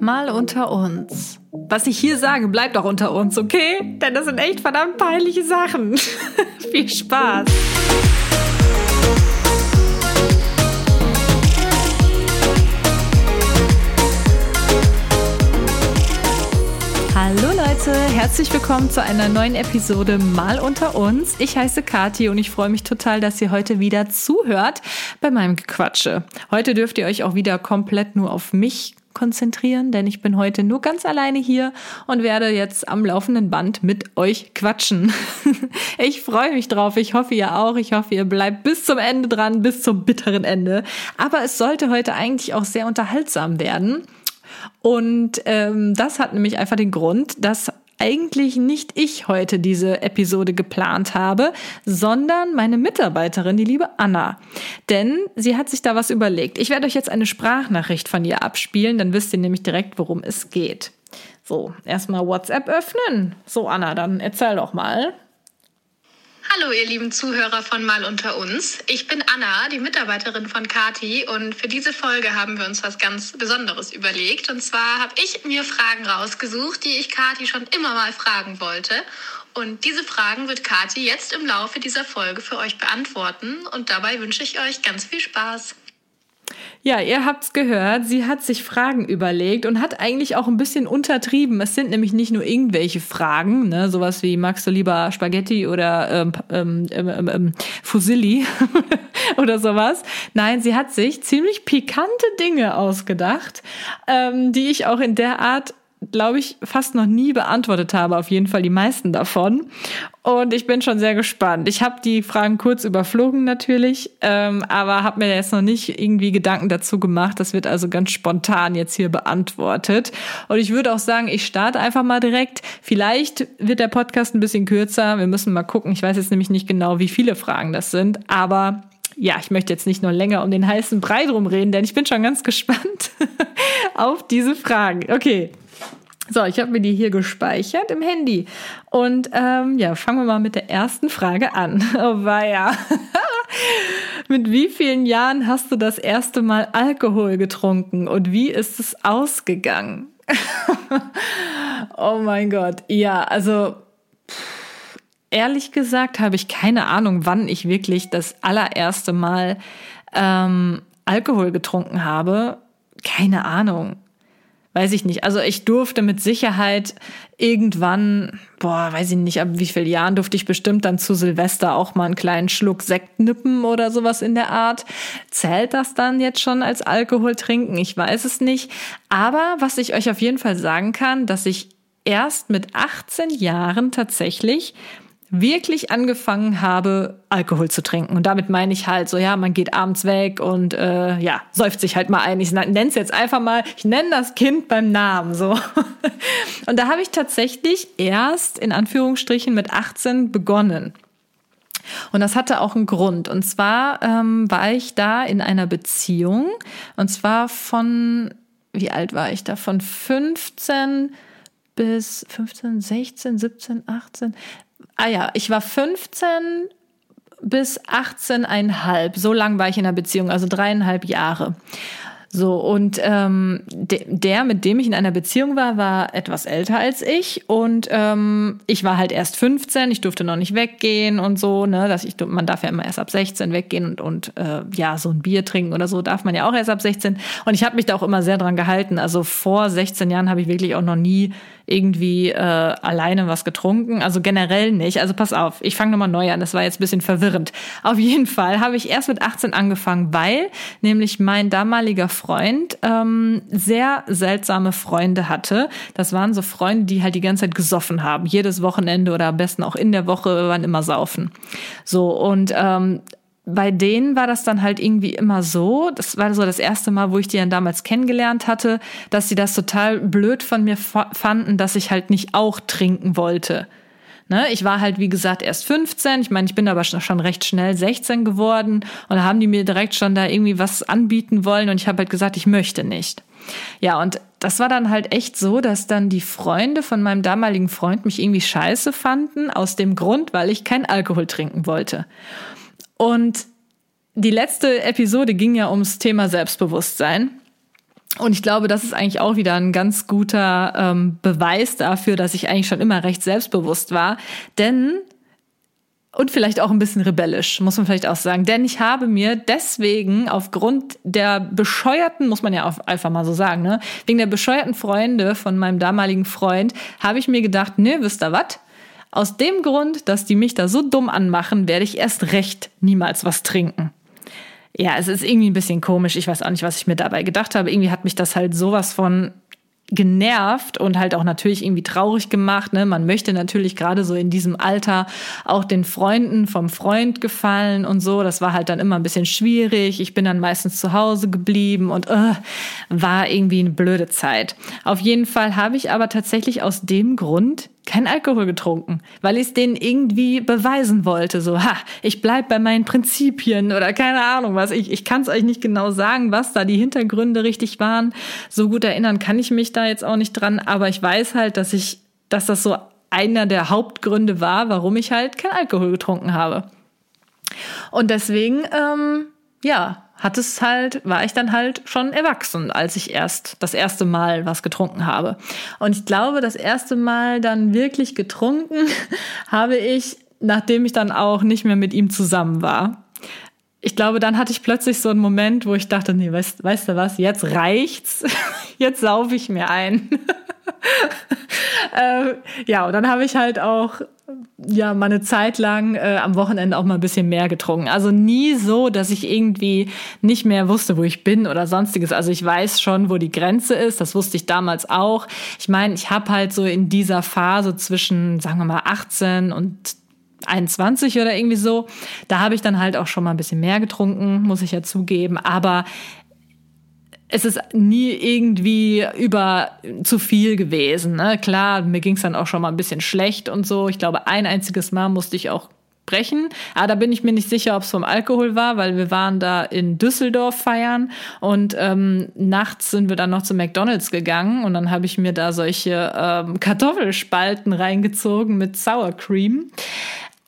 Mal unter uns. Was ich hier sage, bleibt auch unter uns, okay? Denn das sind echt verdammt peinliche Sachen. Viel Spaß. Hallo Leute, herzlich willkommen zu einer neuen Episode Mal unter uns. Ich heiße Kati und ich freue mich total, dass ihr heute wieder zuhört bei meinem Gequatsche. Heute dürft ihr euch auch wieder komplett nur auf mich konzentrieren, denn ich bin heute nur ganz alleine hier und werde jetzt am laufenden Band mit euch quatschen. ich freue mich drauf. Ich hoffe ihr auch. Ich hoffe ihr bleibt bis zum Ende dran, bis zum bitteren Ende. Aber es sollte heute eigentlich auch sehr unterhaltsam werden. Und ähm, das hat nämlich einfach den Grund, dass eigentlich nicht ich heute diese Episode geplant habe, sondern meine Mitarbeiterin, die liebe Anna. Denn sie hat sich da was überlegt. Ich werde euch jetzt eine Sprachnachricht von ihr abspielen, dann wisst ihr nämlich direkt, worum es geht. So, erstmal WhatsApp öffnen. So, Anna, dann erzähl doch mal. Hallo, ihr lieben Zuhörer von Mal unter uns. Ich bin Anna, die Mitarbeiterin von Kati und für diese Folge haben wir uns was ganz Besonderes überlegt. Und zwar habe ich mir Fragen rausgesucht, die ich Kati schon immer mal fragen wollte. Und diese Fragen wird Kati jetzt im Laufe dieser Folge für euch beantworten und dabei wünsche ich euch ganz viel Spaß. Ja, ihr habt's gehört. Sie hat sich Fragen überlegt und hat eigentlich auch ein bisschen untertrieben. Es sind nämlich nicht nur irgendwelche Fragen, ne, sowas wie magst du lieber Spaghetti oder ähm, ähm, ähm, ähm, ähm Fusilli oder sowas. Nein, sie hat sich ziemlich pikante Dinge ausgedacht, ähm, die ich auch in der Art glaube ich, fast noch nie beantwortet habe, auf jeden Fall die meisten davon. Und ich bin schon sehr gespannt. Ich habe die Fragen kurz überflogen natürlich, ähm, aber habe mir jetzt noch nicht irgendwie Gedanken dazu gemacht. Das wird also ganz spontan jetzt hier beantwortet. Und ich würde auch sagen, ich starte einfach mal direkt. Vielleicht wird der Podcast ein bisschen kürzer. Wir müssen mal gucken. Ich weiß jetzt nämlich nicht genau, wie viele Fragen das sind, aber ja, ich möchte jetzt nicht nur länger um den heißen Brei drum reden, denn ich bin schon ganz gespannt auf diese Fragen. Okay, so, ich habe mir die hier gespeichert im Handy. Und ähm, ja, fangen wir mal mit der ersten Frage an. Oh weia. mit wie vielen Jahren hast du das erste Mal Alkohol getrunken und wie ist es ausgegangen? oh mein Gott. Ja, also ehrlich gesagt habe ich keine Ahnung, wann ich wirklich das allererste Mal ähm, Alkohol getrunken habe. Keine Ahnung weiß ich nicht. Also ich durfte mit Sicherheit irgendwann, boah, weiß ich nicht, ab wie vielen Jahren durfte ich bestimmt dann zu Silvester auch mal einen kleinen Schluck Sekt nippen oder sowas in der Art. Zählt das dann jetzt schon als Alkohol trinken? Ich weiß es nicht. Aber was ich euch auf jeden Fall sagen kann, dass ich erst mit 18 Jahren tatsächlich wirklich angefangen habe, Alkohol zu trinken. Und damit meine ich halt so, ja, man geht abends weg und äh, ja, säuft sich halt mal ein. Ich nenne es jetzt einfach mal, ich nenne das Kind beim Namen so. Und da habe ich tatsächlich erst in Anführungsstrichen mit 18 begonnen. Und das hatte auch einen Grund. Und zwar ähm, war ich da in einer Beziehung. Und zwar von, wie alt war ich da? Von 15 bis 15, 16, 17, 18, Ah ja, ich war 15 bis 18,5. So lang war ich in einer Beziehung, also dreieinhalb Jahre. So, und ähm, de der, mit dem ich in einer Beziehung war, war etwas älter als ich. Und ähm, ich war halt erst 15, ich durfte noch nicht weggehen und so, ne? Dass ich, man darf ja immer erst ab 16 weggehen und, und äh, ja, so ein Bier trinken oder so darf man ja auch erst ab 16. Und ich habe mich da auch immer sehr dran gehalten. Also vor 16 Jahren habe ich wirklich auch noch nie irgendwie äh, alleine was getrunken. Also generell nicht. Also pass auf, ich fange nochmal neu an. Das war jetzt ein bisschen verwirrend. Auf jeden Fall habe ich erst mit 18 angefangen, weil nämlich mein damaliger Freund ähm, sehr seltsame Freunde hatte. Das waren so Freunde, die halt die ganze Zeit gesoffen haben. Jedes Wochenende oder am besten auch in der Woche waren immer saufen. So, und ähm, bei denen war das dann halt irgendwie immer so, das war so das erste Mal, wo ich die dann damals kennengelernt hatte, dass sie das total blöd von mir fanden, dass ich halt nicht auch trinken wollte. Ne, ich war halt, wie gesagt, erst 15. Ich meine, ich bin aber schon recht schnell 16 geworden. Und da haben die mir direkt schon da irgendwie was anbieten wollen. Und ich habe halt gesagt, ich möchte nicht. Ja, und das war dann halt echt so, dass dann die Freunde von meinem damaligen Freund mich irgendwie scheiße fanden, aus dem Grund, weil ich kein Alkohol trinken wollte. Und die letzte Episode ging ja ums Thema Selbstbewusstsein. Und ich glaube, das ist eigentlich auch wieder ein ganz guter ähm, Beweis dafür, dass ich eigentlich schon immer recht selbstbewusst war. Denn und vielleicht auch ein bisschen rebellisch, muss man vielleicht auch sagen. Denn ich habe mir deswegen aufgrund der bescheuerten, muss man ja auch einfach mal so sagen, ne, wegen der bescheuerten Freunde von meinem damaligen Freund, habe ich mir gedacht, ne, wisst ihr was? Aus dem Grund, dass die mich da so dumm anmachen, werde ich erst recht niemals was trinken. Ja, es ist irgendwie ein bisschen komisch. Ich weiß auch nicht, was ich mir dabei gedacht habe. Irgendwie hat mich das halt sowas von genervt und halt auch natürlich irgendwie traurig gemacht. Ne? Man möchte natürlich gerade so in diesem Alter auch den Freunden vom Freund gefallen und so. Das war halt dann immer ein bisschen schwierig. Ich bin dann meistens zu Hause geblieben und äh, war irgendwie eine blöde Zeit. Auf jeden Fall habe ich aber tatsächlich aus dem Grund kein Alkohol getrunken, weil ich es denen irgendwie beweisen wollte. So, ha, ich bleib bei meinen Prinzipien oder keine Ahnung was. Ich, ich kann es euch nicht genau sagen, was da die Hintergründe richtig waren. So gut erinnern kann ich mich da jetzt auch nicht dran, aber ich weiß halt, dass ich, dass das so einer der Hauptgründe war, warum ich halt kein Alkohol getrunken habe. Und deswegen, ähm, ja, hat es halt, war ich dann halt schon erwachsen, als ich erst das erste Mal was getrunken habe. Und ich glaube, das erste Mal dann wirklich getrunken habe ich, nachdem ich dann auch nicht mehr mit ihm zusammen war. Ich glaube, dann hatte ich plötzlich so einen Moment, wo ich dachte, nee, weißt, weißt du was, jetzt reicht's, jetzt saufe ich mir ein. äh, ja, und dann habe ich halt auch ja mal eine Zeit lang äh, am Wochenende auch mal ein bisschen mehr getrunken. Also nie so, dass ich irgendwie nicht mehr wusste, wo ich bin oder sonstiges. Also ich weiß schon, wo die Grenze ist. Das wusste ich damals auch. Ich meine, ich habe halt so in dieser Phase zwischen, sagen wir mal, 18 und 21 oder irgendwie so. Da habe ich dann halt auch schon mal ein bisschen mehr getrunken, muss ich ja zugeben. Aber es ist nie irgendwie über zu viel gewesen. Ne? Klar, mir ging es dann auch schon mal ein bisschen schlecht und so. Ich glaube, ein einziges Mal musste ich auch brechen. Aber da bin ich mir nicht sicher, ob es vom Alkohol war, weil wir waren da in Düsseldorf feiern und ähm, nachts sind wir dann noch zu McDonald's gegangen und dann habe ich mir da solche ähm, Kartoffelspalten reingezogen mit Sour Cream.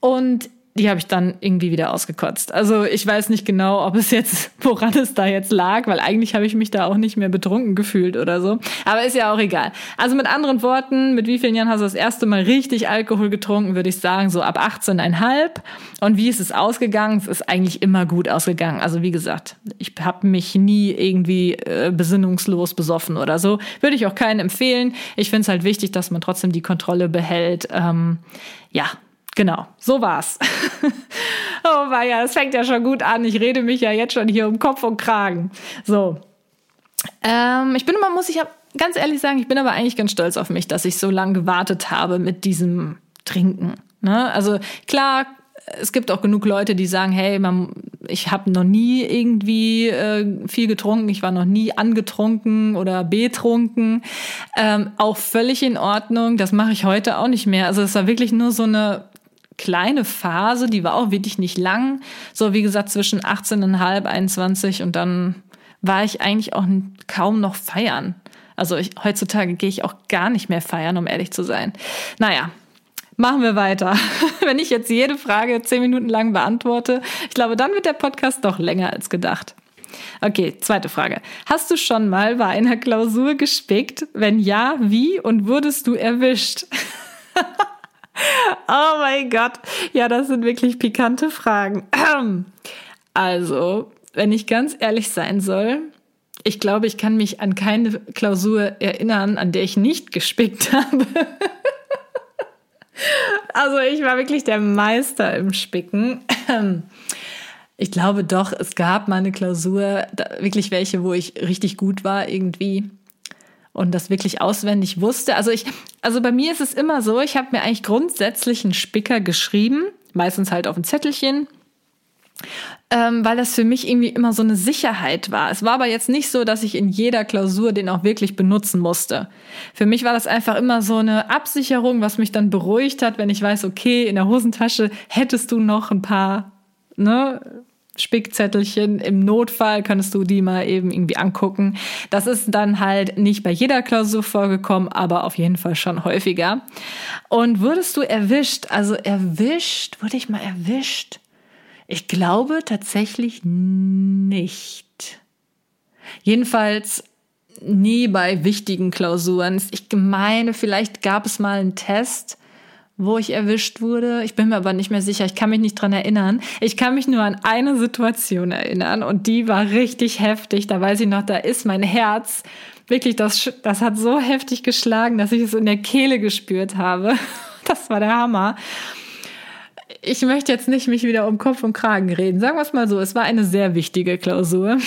Und die habe ich dann irgendwie wieder ausgekotzt. Also ich weiß nicht genau, ob es jetzt, woran es da jetzt lag, weil eigentlich habe ich mich da auch nicht mehr betrunken gefühlt oder so. Aber ist ja auch egal. Also mit anderen Worten, mit wie vielen Jahren hast du das erste Mal richtig Alkohol getrunken, würde ich sagen, so ab 18,5. Und wie ist es ausgegangen? Es ist eigentlich immer gut ausgegangen. Also wie gesagt, ich habe mich nie irgendwie äh, besinnungslos besoffen oder so. Würde ich auch keinen empfehlen. Ich finde es halt wichtig, dass man trotzdem die Kontrolle behält. Ähm, ja, Genau, so war's. oh ja, es fängt ja schon gut an. Ich rede mich ja jetzt schon hier um Kopf und Kragen. So. Ähm, ich bin immer, muss ich ganz ehrlich sagen, ich bin aber eigentlich ganz stolz auf mich, dass ich so lange gewartet habe mit diesem Trinken. Ne? Also klar, es gibt auch genug Leute, die sagen, hey, man, ich habe noch nie irgendwie äh, viel getrunken, ich war noch nie angetrunken oder betrunken. Ähm, auch völlig in Ordnung. Das mache ich heute auch nicht mehr. Also es war wirklich nur so eine kleine Phase, die war auch wirklich nicht lang. So wie gesagt zwischen 18,5, 21 und dann war ich eigentlich auch kaum noch feiern. Also ich, heutzutage gehe ich auch gar nicht mehr feiern, um ehrlich zu sein. Naja, machen wir weiter. Wenn ich jetzt jede Frage zehn Minuten lang beantworte, ich glaube, dann wird der Podcast doch länger als gedacht. Okay, zweite Frage. Hast du schon mal bei einer Klausur gespickt? Wenn ja, wie und wurdest du erwischt? oh mein Gott. Ja, das sind wirklich pikante Fragen. Also, wenn ich ganz ehrlich sein soll, ich glaube, ich kann mich an keine Klausur erinnern, an der ich nicht gespickt habe. also, ich war wirklich der Meister im Spicken. Ich glaube doch, es gab mal eine Klausur, wirklich welche, wo ich richtig gut war irgendwie und das wirklich auswendig wusste. Also ich, also bei mir ist es immer so, ich habe mir eigentlich grundsätzlich einen Spicker geschrieben, meistens halt auf ein Zettelchen, ähm, weil das für mich irgendwie immer so eine Sicherheit war. Es war aber jetzt nicht so, dass ich in jeder Klausur den auch wirklich benutzen musste. Für mich war das einfach immer so eine Absicherung, was mich dann beruhigt hat, wenn ich weiß, okay, in der Hosentasche hättest du noch ein paar ne, Spickzettelchen. Im Notfall könntest du die mal eben irgendwie angucken. Das ist dann halt nicht bei jeder Klausur vorgekommen, aber auf jeden Fall schon häufiger. Und wurdest du erwischt? Also erwischt, wurde ich mal erwischt? Ich glaube tatsächlich nicht. Jedenfalls nie bei wichtigen Klausuren. Ich meine, vielleicht gab es mal einen Test, wo ich erwischt wurde. Ich bin mir aber nicht mehr sicher. Ich kann mich nicht dran erinnern. Ich kann mich nur an eine Situation erinnern und die war richtig heftig. Da weiß ich noch, da ist mein Herz wirklich, das, das hat so heftig geschlagen, dass ich es in der Kehle gespürt habe. Das war der Hammer. Ich möchte jetzt nicht mich wieder um Kopf und Kragen reden. Sagen wir es mal so, es war eine sehr wichtige Klausur.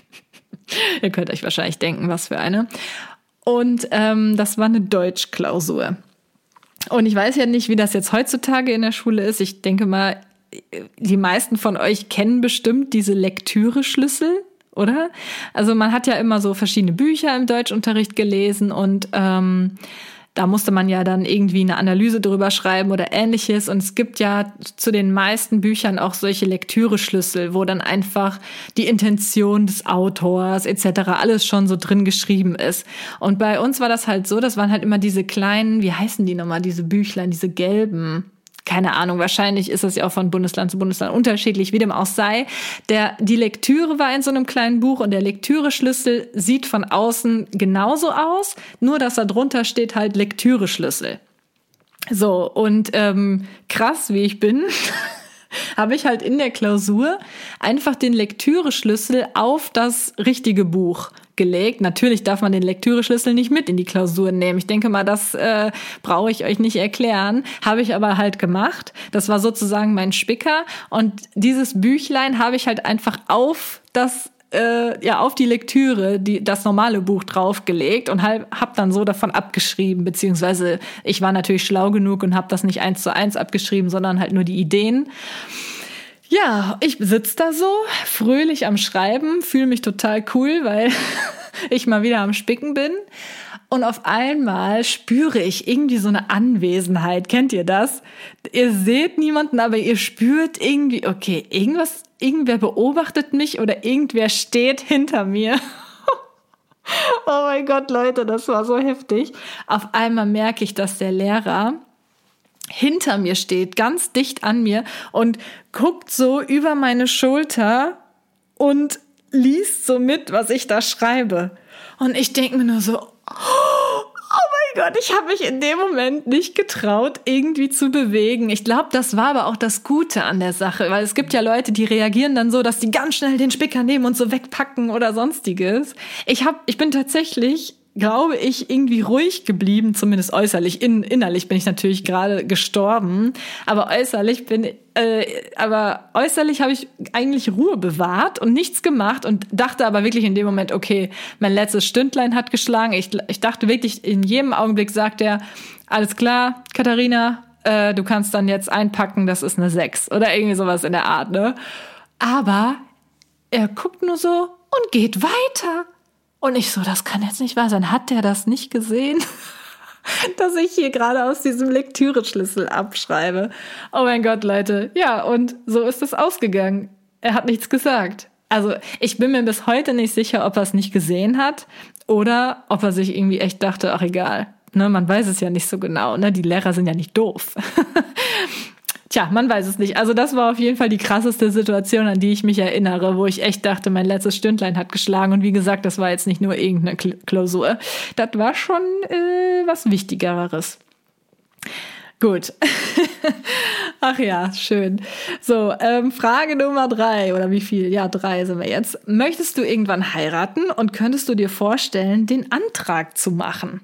Ihr könnt euch wahrscheinlich denken, was für eine. Und ähm, das war eine Deutschklausur. Und ich weiß ja nicht, wie das jetzt heutzutage in der Schule ist. Ich denke mal, die meisten von euch kennen bestimmt diese Lektüre-Schlüssel, oder? Also man hat ja immer so verschiedene Bücher im Deutschunterricht gelesen und ähm, da musste man ja dann irgendwie eine Analyse drüber schreiben oder ähnliches. Und es gibt ja zu den meisten Büchern auch solche Lektüreschlüssel, wo dann einfach die Intention des Autors etc. alles schon so drin geschrieben ist. Und bei uns war das halt so, das waren halt immer diese kleinen, wie heißen die nochmal, diese Büchlein, diese gelben keine Ahnung, wahrscheinlich ist es ja auch von Bundesland zu Bundesland unterschiedlich, wie dem auch sei. Der, die Lektüre war in so einem kleinen Buch und der Lektüreschlüssel sieht von außen genauso aus, nur dass da drunter steht halt Lektüreschlüssel. So, und ähm, krass, wie ich bin, habe ich halt in der Klausur einfach den Lektüreschlüssel auf das richtige Buch gelegt. Natürlich darf man den Lektüreschlüssel nicht mit in die Klausur nehmen. Ich denke mal, das äh, brauche ich euch nicht erklären. Habe ich aber halt gemacht. Das war sozusagen mein Spicker. Und dieses Büchlein habe ich halt einfach auf das äh, ja auf die Lektüre die das normale Buch draufgelegt und halt, hab dann so davon abgeschrieben beziehungsweise ich war natürlich schlau genug und habe das nicht eins zu eins abgeschrieben sondern halt nur die Ideen ja, ich sitze da so, fröhlich am Schreiben, fühle mich total cool, weil ich mal wieder am Spicken bin. Und auf einmal spüre ich irgendwie so eine Anwesenheit. Kennt ihr das? Ihr seht niemanden, aber ihr spürt irgendwie, okay, irgendwas, irgendwer beobachtet mich oder irgendwer steht hinter mir. oh mein Gott, Leute, das war so heftig. Auf einmal merke ich, dass der Lehrer hinter mir steht, ganz dicht an mir und guckt so über meine Schulter und liest so mit, was ich da schreibe. Und ich denke mir nur so, oh mein Gott, ich habe mich in dem Moment nicht getraut, irgendwie zu bewegen. Ich glaube, das war aber auch das Gute an der Sache, weil es gibt ja Leute, die reagieren dann so, dass die ganz schnell den Spicker nehmen und so wegpacken oder sonstiges. Ich hab, ich bin tatsächlich glaube ich, irgendwie ruhig geblieben, zumindest äußerlich. In, innerlich bin ich natürlich gerade gestorben, aber äußerlich bin, äh, aber äußerlich habe ich eigentlich Ruhe bewahrt und nichts gemacht und dachte aber wirklich in dem Moment, okay, mein letztes Stündlein hat geschlagen. Ich, ich dachte wirklich, in jedem Augenblick sagt er, alles klar, Katharina, äh, du kannst dann jetzt einpacken, das ist eine 6 oder irgendwie sowas in der Art, ne? Aber er guckt nur so und geht weiter. Und ich so, das kann jetzt nicht wahr sein. Hat der das nicht gesehen? dass ich hier gerade aus diesem Lektüreschlüssel abschreibe. Oh mein Gott, Leute. Ja, und so ist es ausgegangen. Er hat nichts gesagt. Also ich bin mir bis heute nicht sicher, ob er es nicht gesehen hat oder ob er sich irgendwie echt dachte, ach egal. Ne, man weiß es ja nicht so genau. Ne? Die Lehrer sind ja nicht doof. Tja, man weiß es nicht. Also das war auf jeden Fall die krasseste Situation, an die ich mich erinnere, wo ich echt dachte, mein letztes Stündlein hat geschlagen. Und wie gesagt, das war jetzt nicht nur irgendeine Klausur. Das war schon äh, was Wichtigeres. Gut. Ach ja, schön. So, ähm, Frage Nummer drei oder wie viel? Ja, drei sind wir jetzt. Möchtest du irgendwann heiraten und könntest du dir vorstellen, den Antrag zu machen?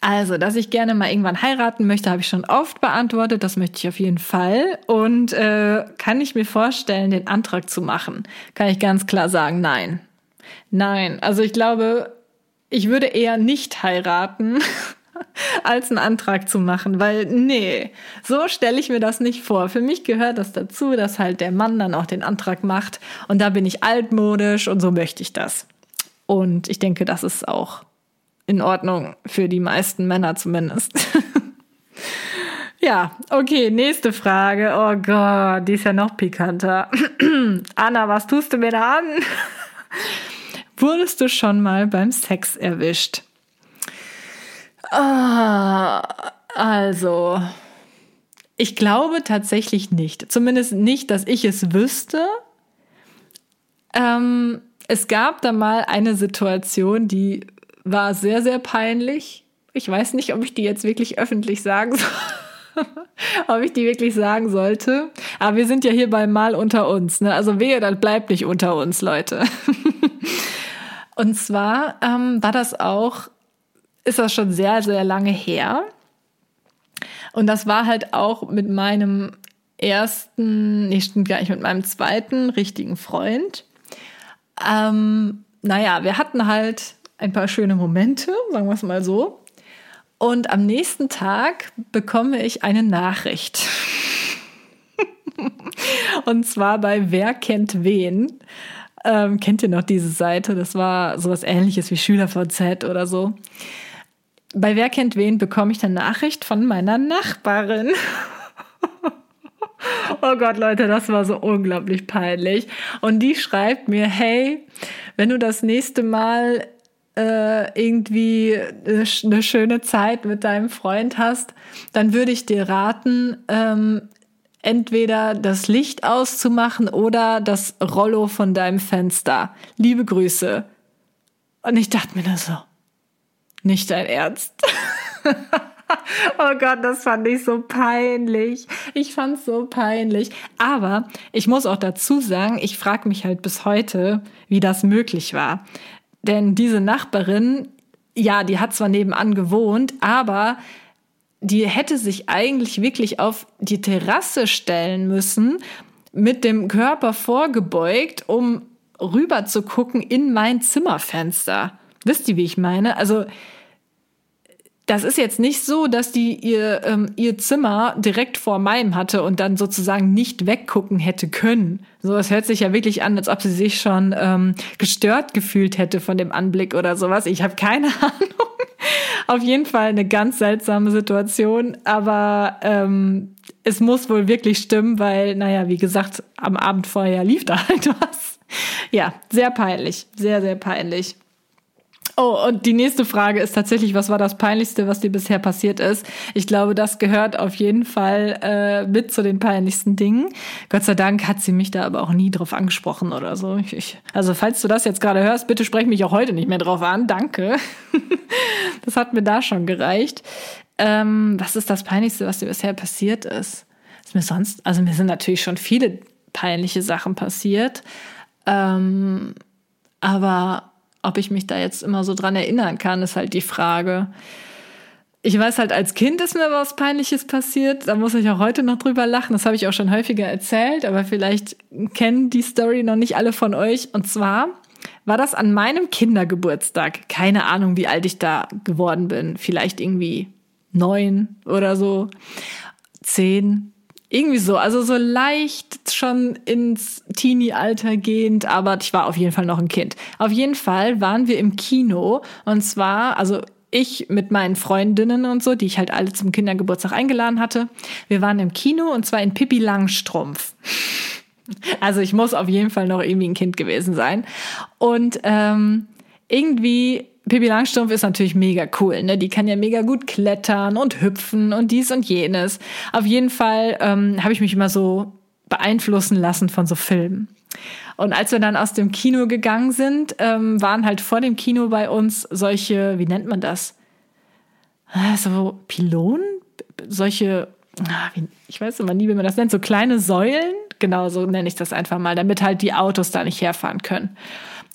Also, dass ich gerne mal irgendwann heiraten möchte, habe ich schon oft beantwortet. Das möchte ich auf jeden Fall. Und äh, kann ich mir vorstellen, den Antrag zu machen? Kann ich ganz klar sagen, nein. Nein. Also ich glaube, ich würde eher nicht heiraten, als einen Antrag zu machen, weil nee, so stelle ich mir das nicht vor. Für mich gehört das dazu, dass halt der Mann dann auch den Antrag macht und da bin ich altmodisch und so möchte ich das. Und ich denke, das ist auch in Ordnung für die meisten Männer zumindest. ja, okay, nächste Frage. Oh Gott, die ist ja noch pikanter. Anna, was tust du mir da an? Wurdest du schon mal beim Sex erwischt? Ah, also, ich glaube tatsächlich nicht. Zumindest nicht, dass ich es wüsste. Ähm, es gab da mal eine Situation, die war sehr, sehr peinlich. Ich weiß nicht, ob ich die jetzt wirklich öffentlich sagen soll. ob ich die wirklich sagen sollte. Aber wir sind ja hier bei Mal unter uns. Ne? Also wehe, das bleibt nicht unter uns, Leute. Und zwar ähm, war das auch, ist das schon sehr, sehr lange her. Und das war halt auch mit meinem ersten, nee, stimmt gar nicht, mit meinem zweiten richtigen Freund. Ähm, naja, wir hatten halt ein paar schöne Momente, sagen wir es mal so. Und am nächsten Tag bekomme ich eine Nachricht. Und zwar bei Wer kennt wen. Ähm, kennt ihr noch diese Seite? Das war sowas ähnliches wie SchülerVZ oder so. Bei Wer kennt wen bekomme ich eine Nachricht von meiner Nachbarin. oh Gott, Leute, das war so unglaublich peinlich. Und die schreibt mir, hey, wenn du das nächste Mal äh, irgendwie eine schöne Zeit mit deinem Freund hast, dann würde ich dir raten, ähm, entweder das Licht auszumachen oder das Rollo von deinem Fenster. Liebe Grüße. Und ich dachte mir das so, nicht dein Ernst. oh Gott, das fand ich so peinlich. Ich fand's so peinlich. Aber ich muss auch dazu sagen, ich frage mich halt bis heute, wie das möglich war. Denn diese Nachbarin, ja, die hat zwar nebenan gewohnt, aber die hätte sich eigentlich wirklich auf die Terrasse stellen müssen, mit dem Körper vorgebeugt, um rüber zu gucken in mein Zimmerfenster. Wisst ihr, wie ich meine? Also das ist jetzt nicht so, dass die ihr, ähm, ihr Zimmer direkt vor meinem hatte und dann sozusagen nicht weggucken hätte können. So, es hört sich ja wirklich an, als ob sie sich schon ähm, gestört gefühlt hätte von dem Anblick oder sowas. Ich habe keine Ahnung. Auf jeden Fall eine ganz seltsame Situation, aber ähm, es muss wohl wirklich stimmen, weil, naja, wie gesagt, am Abend vorher lief da halt was. Ja, sehr peinlich, sehr, sehr peinlich. Oh, und die nächste Frage ist tatsächlich, was war das Peinlichste, was dir bisher passiert ist? Ich glaube, das gehört auf jeden Fall äh, mit zu den peinlichsten Dingen. Gott sei Dank hat sie mich da aber auch nie drauf angesprochen oder so. Ich, ich, also falls du das jetzt gerade hörst, bitte sprech mich auch heute nicht mehr drauf an. Danke. das hat mir da schon gereicht. Ähm, was ist das Peinlichste, was dir bisher passiert ist? Ist mir sonst, also mir sind natürlich schon viele peinliche Sachen passiert. Ähm, aber ob ich mich da jetzt immer so dran erinnern kann, ist halt die Frage. Ich weiß halt, als Kind ist mir was Peinliches passiert. Da muss ich auch heute noch drüber lachen. Das habe ich auch schon häufiger erzählt, aber vielleicht kennen die Story noch nicht alle von euch. Und zwar war das an meinem Kindergeburtstag. Keine Ahnung, wie alt ich da geworden bin. Vielleicht irgendwie neun oder so. Zehn. Irgendwie so, also so leicht schon ins Teenie-Alter gehend, aber ich war auf jeden Fall noch ein Kind. Auf jeden Fall waren wir im Kino und zwar, also ich mit meinen Freundinnen und so, die ich halt alle zum Kindergeburtstag eingeladen hatte. Wir waren im Kino und zwar in Pippi Langstrumpf. Also ich muss auf jeden Fall noch irgendwie ein Kind gewesen sein. Und ähm, irgendwie Pippi Langstrumpf ist natürlich mega cool, ne? Die kann ja mega gut klettern und hüpfen und dies und jenes. Auf jeden Fall ähm, habe ich mich immer so beeinflussen lassen von so Filmen. Und als wir dann aus dem Kino gegangen sind, ähm, waren halt vor dem Kino bei uns solche, wie nennt man das? Ah, so Pylonen? Solche, ah, ich weiß immer nie, wie man das nennt, so kleine Säulen. Genau, so nenne ich das einfach mal, damit halt die Autos da nicht herfahren können.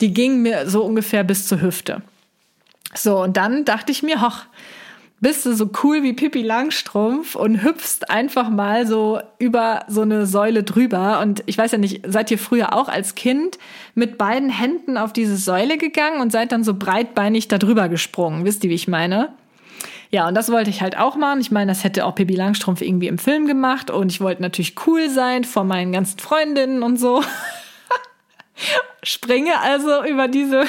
Die gingen mir so ungefähr bis zur Hüfte. So, und dann dachte ich mir, hoch, bist du so cool wie Pippi Langstrumpf und hüpfst einfach mal so über so eine Säule drüber. Und ich weiß ja nicht, seid ihr früher auch als Kind mit beiden Händen auf diese Säule gegangen und seid dann so breitbeinig da drüber gesprungen? Wisst ihr, wie ich meine? Ja, und das wollte ich halt auch machen. Ich meine, das hätte auch Pippi Langstrumpf irgendwie im Film gemacht und ich wollte natürlich cool sein vor meinen ganzen Freundinnen und so. Springe also über diese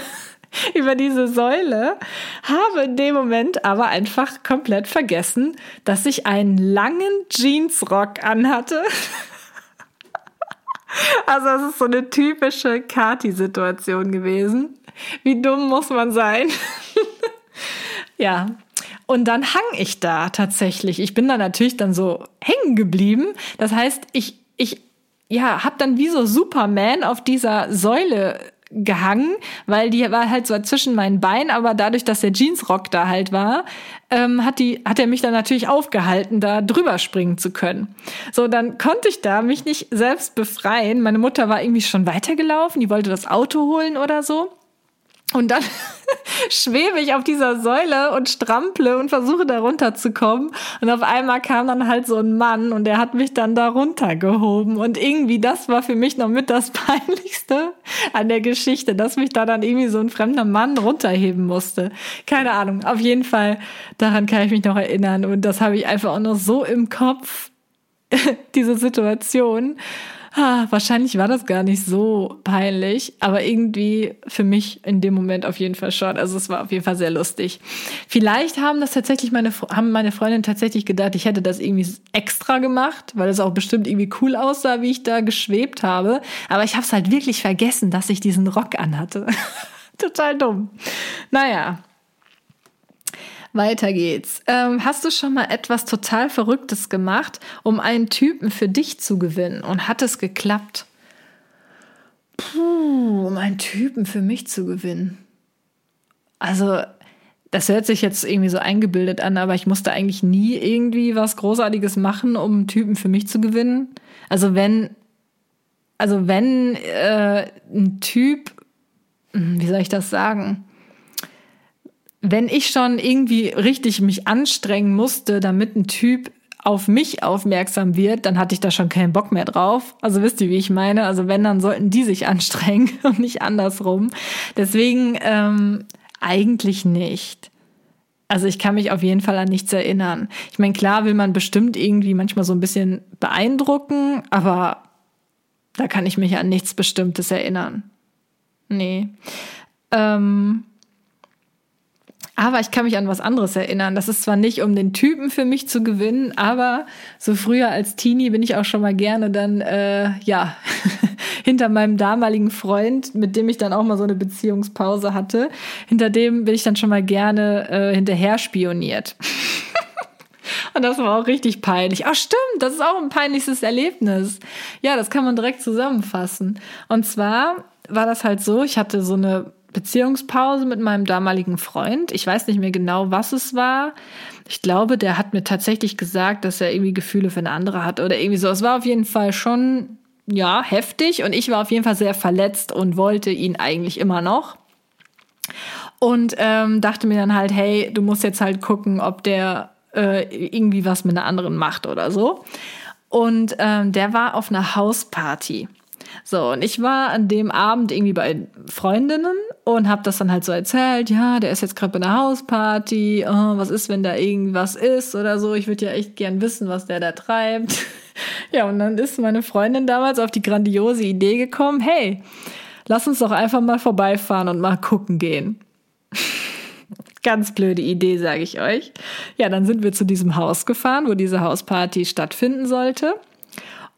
über diese Säule, habe in dem Moment aber einfach komplett vergessen, dass ich einen langen Jeansrock anhatte. Also es ist so eine typische Kati-Situation gewesen. Wie dumm muss man sein? ja. Und dann hang ich da tatsächlich. Ich bin da natürlich dann so hängen geblieben. Das heißt, ich, ich ja, hab dann wie so Superman auf dieser Säule gehangen, weil die war halt so zwischen meinen Beinen, aber dadurch, dass der Jeansrock da halt war, ähm, hat die, hat er mich dann natürlich aufgehalten, da drüber springen zu können. So, dann konnte ich da mich nicht selbst befreien. Meine Mutter war irgendwie schon weitergelaufen, die wollte das Auto holen oder so. Und dann schwebe ich auf dieser Säule und strample und versuche da runterzukommen. Und auf einmal kam dann halt so ein Mann und der hat mich dann da runtergehoben. Und irgendwie, das war für mich noch mit das Peinlichste an der Geschichte, dass mich da dann irgendwie so ein fremder Mann runterheben musste. Keine Ahnung. Auf jeden Fall, daran kann ich mich noch erinnern. Und das habe ich einfach auch noch so im Kopf, diese Situation. Ah, wahrscheinlich war das gar nicht so peinlich, aber irgendwie für mich in dem Moment auf jeden Fall schon. Also es war auf jeden Fall sehr lustig. Vielleicht haben das tatsächlich meine, haben meine Freundin tatsächlich gedacht, ich hätte das irgendwie extra gemacht, weil es auch bestimmt irgendwie cool aussah, wie ich da geschwebt habe. Aber ich habe es halt wirklich vergessen, dass ich diesen Rock anhatte. Total dumm. Naja, weiter geht's. Ähm, hast du schon mal etwas total Verrücktes gemacht, um einen Typen für dich zu gewinnen? Und hat es geklappt? Puh, um einen Typen für mich zu gewinnen. Also, das hört sich jetzt irgendwie so eingebildet an, aber ich musste eigentlich nie irgendwie was Großartiges machen, um einen Typen für mich zu gewinnen. Also wenn, also wenn äh, ein Typ, hm, wie soll ich das sagen? Wenn ich schon irgendwie richtig mich anstrengen musste, damit ein Typ auf mich aufmerksam wird, dann hatte ich da schon keinen Bock mehr drauf. Also wisst ihr, wie ich meine? Also wenn, dann sollten die sich anstrengen und nicht andersrum. Deswegen ähm, eigentlich nicht. Also ich kann mich auf jeden Fall an nichts erinnern. Ich meine, klar will man bestimmt irgendwie manchmal so ein bisschen beeindrucken, aber da kann ich mich an nichts Bestimmtes erinnern. Nee. Ähm, aber ich kann mich an was anderes erinnern. Das ist zwar nicht, um den Typen für mich zu gewinnen, aber so früher als Teenie bin ich auch schon mal gerne dann, äh, ja, hinter meinem damaligen Freund, mit dem ich dann auch mal so eine Beziehungspause hatte, hinter dem bin ich dann schon mal gerne äh, hinterher spioniert. Und das war auch richtig peinlich. Ach stimmt, das ist auch ein peinliches Erlebnis. Ja, das kann man direkt zusammenfassen. Und zwar war das halt so, ich hatte so eine Beziehungspause mit meinem damaligen Freund. Ich weiß nicht mehr genau, was es war. Ich glaube, der hat mir tatsächlich gesagt, dass er irgendwie Gefühle für eine andere hat oder irgendwie so. Es war auf jeden Fall schon, ja, heftig und ich war auf jeden Fall sehr verletzt und wollte ihn eigentlich immer noch. Und ähm, dachte mir dann halt, hey, du musst jetzt halt gucken, ob der äh, irgendwie was mit einer anderen macht oder so. Und ähm, der war auf einer Hausparty. So, und ich war an dem Abend irgendwie bei Freundinnen und habe das dann halt so erzählt, ja, der ist jetzt gerade bei einer Hausparty, oh, was ist, wenn da irgendwas ist oder so, ich würde ja echt gern wissen, was der da treibt. ja, und dann ist meine Freundin damals auf die grandiose Idee gekommen, hey, lass uns doch einfach mal vorbeifahren und mal gucken gehen. Ganz blöde Idee, sage ich euch. Ja, dann sind wir zu diesem Haus gefahren, wo diese Hausparty stattfinden sollte.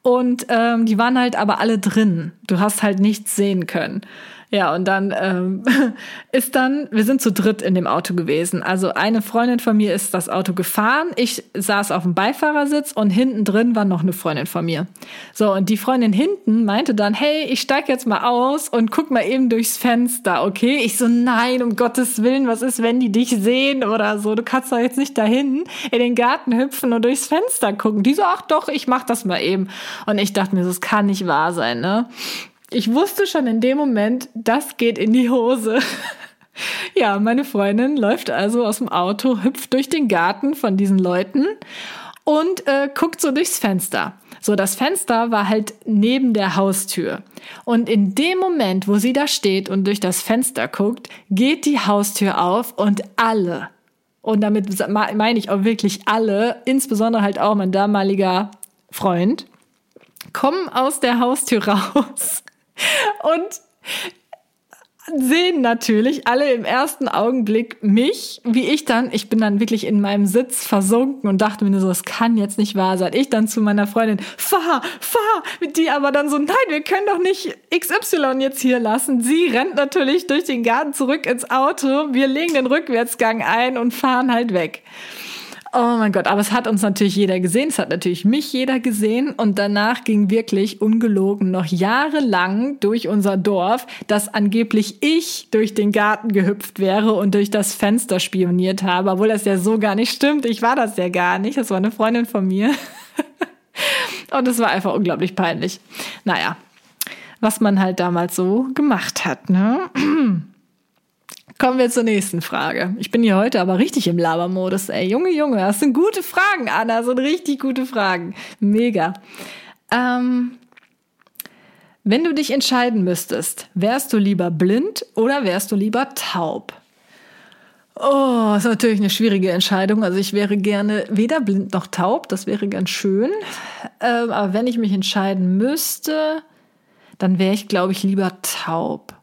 Und ähm, die waren halt aber alle drin. Du hast halt nichts sehen können. Ja, und dann ähm, ist dann, wir sind zu dritt in dem Auto gewesen. Also eine Freundin von mir ist das Auto gefahren, ich saß auf dem Beifahrersitz und hinten drin war noch eine Freundin von mir. So, und die Freundin hinten meinte dann, hey, ich steig jetzt mal aus und guck mal eben durchs Fenster, okay? Ich so, nein, um Gottes Willen, was ist, wenn die dich sehen oder so? Du kannst doch jetzt nicht dahin in den Garten hüpfen und durchs Fenster gucken. Die so, ach doch, ich mach das mal eben. Und ich dachte mir, das kann nicht wahr sein, ne? Ich wusste schon in dem Moment, das geht in die Hose. ja, meine Freundin läuft also aus dem Auto, hüpft durch den Garten von diesen Leuten und äh, guckt so durchs Fenster. So, das Fenster war halt neben der Haustür. Und in dem Moment, wo sie da steht und durch das Fenster guckt, geht die Haustür auf und alle, und damit meine ich auch wirklich alle, insbesondere halt auch mein damaliger Freund, kommen aus der Haustür raus und sehen natürlich alle im ersten Augenblick mich, wie ich dann, ich bin dann wirklich in meinem Sitz versunken und dachte mir nur so, es kann jetzt nicht wahr sein. Ich dann zu meiner Freundin, fahr, fahr, mit die aber dann so, nein, wir können doch nicht XY jetzt hier lassen. Sie rennt natürlich durch den Garten zurück ins Auto, wir legen den Rückwärtsgang ein und fahren halt weg. Oh mein Gott, aber es hat uns natürlich jeder gesehen, es hat natürlich mich jeder gesehen und danach ging wirklich ungelogen noch jahrelang durch unser Dorf, dass angeblich ich durch den Garten gehüpft wäre und durch das Fenster spioniert habe, obwohl das ja so gar nicht stimmt. Ich war das ja gar nicht, das war eine Freundin von mir. und es war einfach unglaublich peinlich. Naja, was man halt damals so gemacht hat, ne? Kommen wir zur nächsten Frage. Ich bin hier heute aber richtig im Labermodus. Ey, Junge, Junge, das sind gute Fragen, Anna. Das sind richtig gute Fragen. Mega. Ähm, wenn du dich entscheiden müsstest, wärst du lieber blind oder wärst du lieber taub? Oh, das ist natürlich eine schwierige Entscheidung. Also ich wäre gerne weder blind noch taub. Das wäre ganz schön. Ähm, aber wenn ich mich entscheiden müsste, dann wäre ich, glaube ich, lieber taub.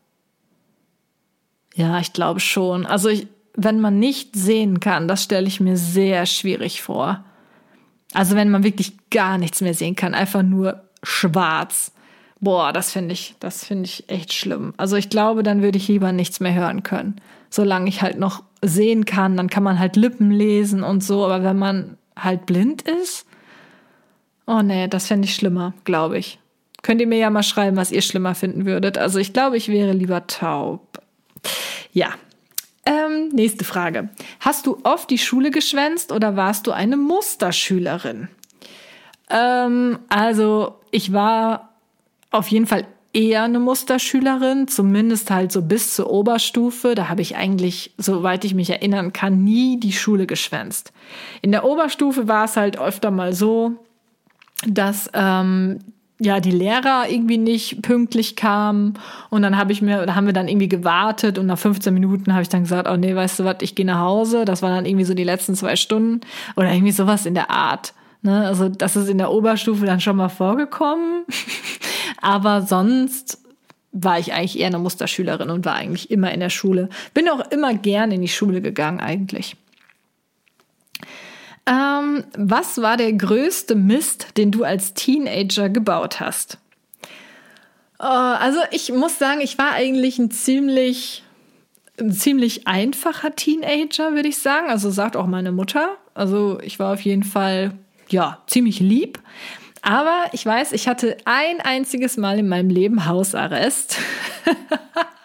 Ja, ich glaube schon. Also ich, wenn man nicht sehen kann, das stelle ich mir sehr schwierig vor. Also wenn man wirklich gar nichts mehr sehen kann, einfach nur schwarz. Boah, das finde ich, das finde ich echt schlimm. Also ich glaube, dann würde ich lieber nichts mehr hören können. Solange ich halt noch sehen kann, dann kann man halt Lippen lesen und so. Aber wenn man halt blind ist, oh nee, das fände ich schlimmer, glaube ich. Könnt ihr mir ja mal schreiben, was ihr schlimmer finden würdet. Also ich glaube, ich wäre lieber taub. Ja. Ähm, nächste Frage. Hast du oft die Schule geschwänzt oder warst du eine Musterschülerin? Ähm, also ich war auf jeden Fall eher eine Musterschülerin, zumindest halt so bis zur Oberstufe. Da habe ich eigentlich, soweit ich mich erinnern kann, nie die Schule geschwänzt. In der Oberstufe war es halt öfter mal so, dass ähm, ja, die Lehrer irgendwie nicht pünktlich kamen und dann habe ich mir, da haben wir dann irgendwie gewartet und nach 15 Minuten habe ich dann gesagt, oh nee, weißt du was, ich gehe nach Hause. Das waren dann irgendwie so die letzten zwei Stunden oder irgendwie sowas in der Art. Ne? Also das ist in der Oberstufe dann schon mal vorgekommen, aber sonst war ich eigentlich eher eine Musterschülerin und war eigentlich immer in der Schule. Bin auch immer gern in die Schule gegangen eigentlich. Ähm, was war der größte Mist, den du als Teenager gebaut hast? Oh, also ich muss sagen, ich war eigentlich ein ziemlich, ein ziemlich einfacher Teenager, würde ich sagen. Also sagt auch meine Mutter. Also ich war auf jeden Fall ja ziemlich lieb. Aber ich weiß, ich hatte ein einziges Mal in meinem Leben Hausarrest.